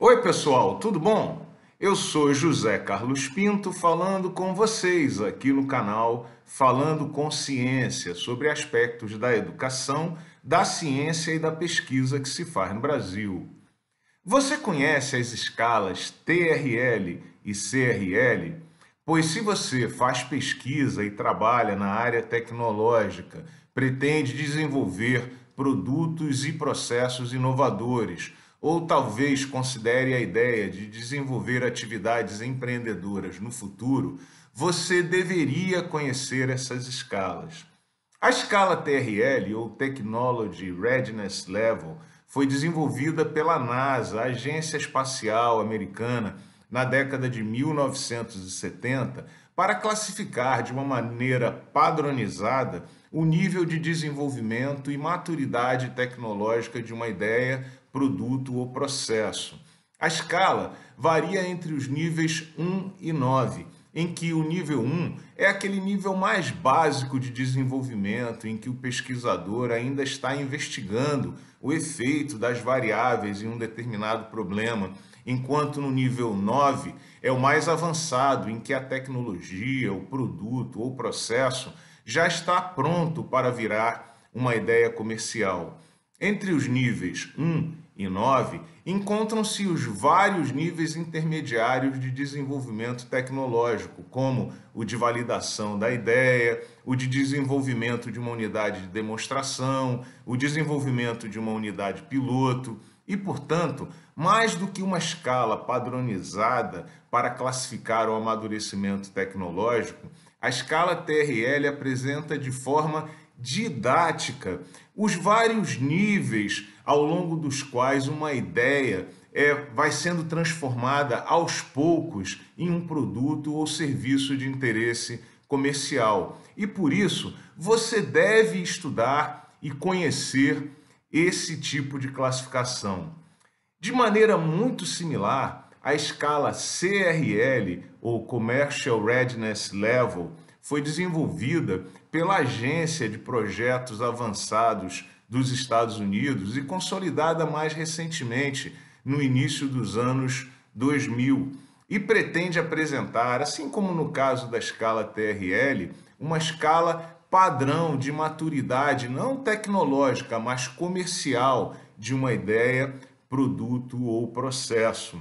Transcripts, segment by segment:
Oi, pessoal, tudo bom? Eu sou José Carlos Pinto falando com vocês aqui no canal Falando com Ciência sobre aspectos da educação, da ciência e da pesquisa que se faz no Brasil. Você conhece as escalas TRL e CRL? Pois se você faz pesquisa e trabalha na área tecnológica, pretende desenvolver produtos e processos inovadores, ou talvez considere a ideia de desenvolver atividades empreendedoras no futuro, você deveria conhecer essas escalas. A escala TRL, ou Technology Readiness Level, foi desenvolvida pela NASA, a Agência Espacial Americana, na década de 1970 para classificar de uma maneira padronizada o nível de desenvolvimento e maturidade tecnológica de uma ideia, produto ou processo. A escala varia entre os níveis 1 e 9, em que o nível 1 é aquele nível mais básico de desenvolvimento, em que o pesquisador ainda está investigando o efeito das variáveis em um determinado problema enquanto no nível 9 é o mais avançado, em que a tecnologia, o produto ou processo já está pronto para virar uma ideia comercial. Entre os níveis 1 e 9, encontram-se os vários níveis intermediários de desenvolvimento tecnológico, como o de validação da ideia, o de desenvolvimento de uma unidade de demonstração, o desenvolvimento de uma unidade piloto, e, portanto, mais do que uma escala padronizada para classificar o amadurecimento tecnológico, a escala TRL apresenta de forma didática os vários níveis ao longo dos quais uma ideia é, vai sendo transformada aos poucos em um produto ou serviço de interesse comercial. E por isso, você deve estudar e conhecer esse tipo de classificação. De maneira muito similar, a escala CRL, ou Commercial Readiness Level, foi desenvolvida pela Agência de Projetos Avançados dos Estados Unidos e consolidada mais recentemente, no início dos anos 2000, e pretende apresentar, assim como no caso da escala TRL, uma escala padrão de maturidade, não tecnológica, mas comercial de uma ideia, produto ou processo.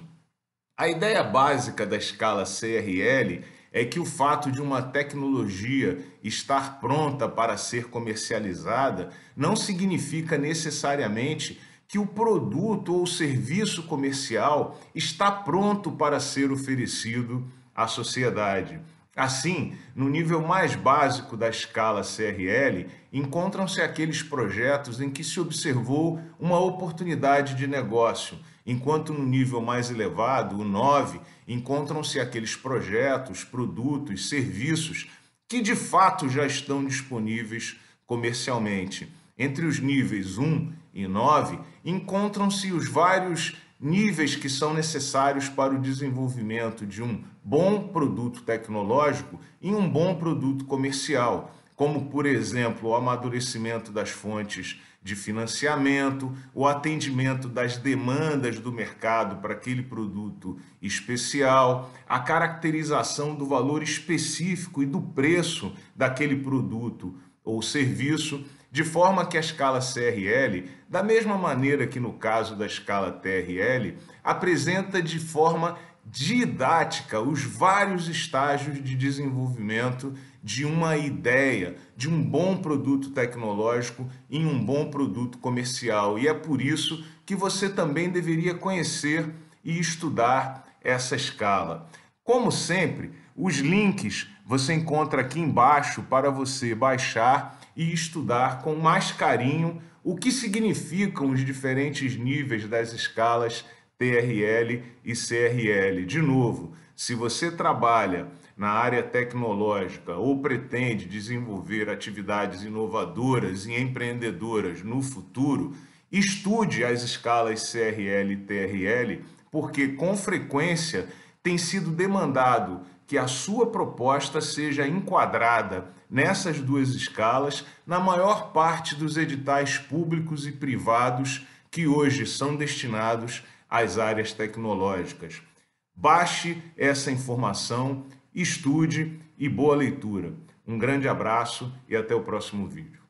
A ideia básica da escala CRL é que o fato de uma tecnologia estar pronta para ser comercializada não significa necessariamente que o produto ou serviço comercial está pronto para ser oferecido à sociedade. Assim, no nível mais básico da escala CRL, encontram-se aqueles projetos em que se observou uma oportunidade de negócio, enquanto no nível mais elevado, o 9, encontram-se aqueles projetos, produtos, serviços que de fato já estão disponíveis comercialmente. Entre os níveis 1 e 9, encontram-se os vários níveis que são necessários para o desenvolvimento de um bom produto tecnológico e um bom produto comercial, como, por exemplo, o amadurecimento das fontes de financiamento, o atendimento das demandas do mercado para aquele produto especial, a caracterização do valor específico e do preço daquele produto ou serviço de forma que a escala CRL, da mesma maneira que no caso da escala TRL, apresenta de forma didática os vários estágios de desenvolvimento de uma ideia, de um bom produto tecnológico em um bom produto comercial. E é por isso que você também deveria conhecer e estudar essa escala. Como sempre, os links você encontra aqui embaixo para você baixar e estudar com mais carinho o que significam os diferentes níveis das escalas TRL e CRL. De novo, se você trabalha na área tecnológica ou pretende desenvolver atividades inovadoras e empreendedoras no futuro, estude as escalas CRL e TRL, porque com frequência tem sido demandado que a sua proposta seja enquadrada nessas duas escalas na maior parte dos editais públicos e privados que hoje são destinados às áreas tecnológicas. Baixe essa informação, estude e boa leitura. Um grande abraço e até o próximo vídeo.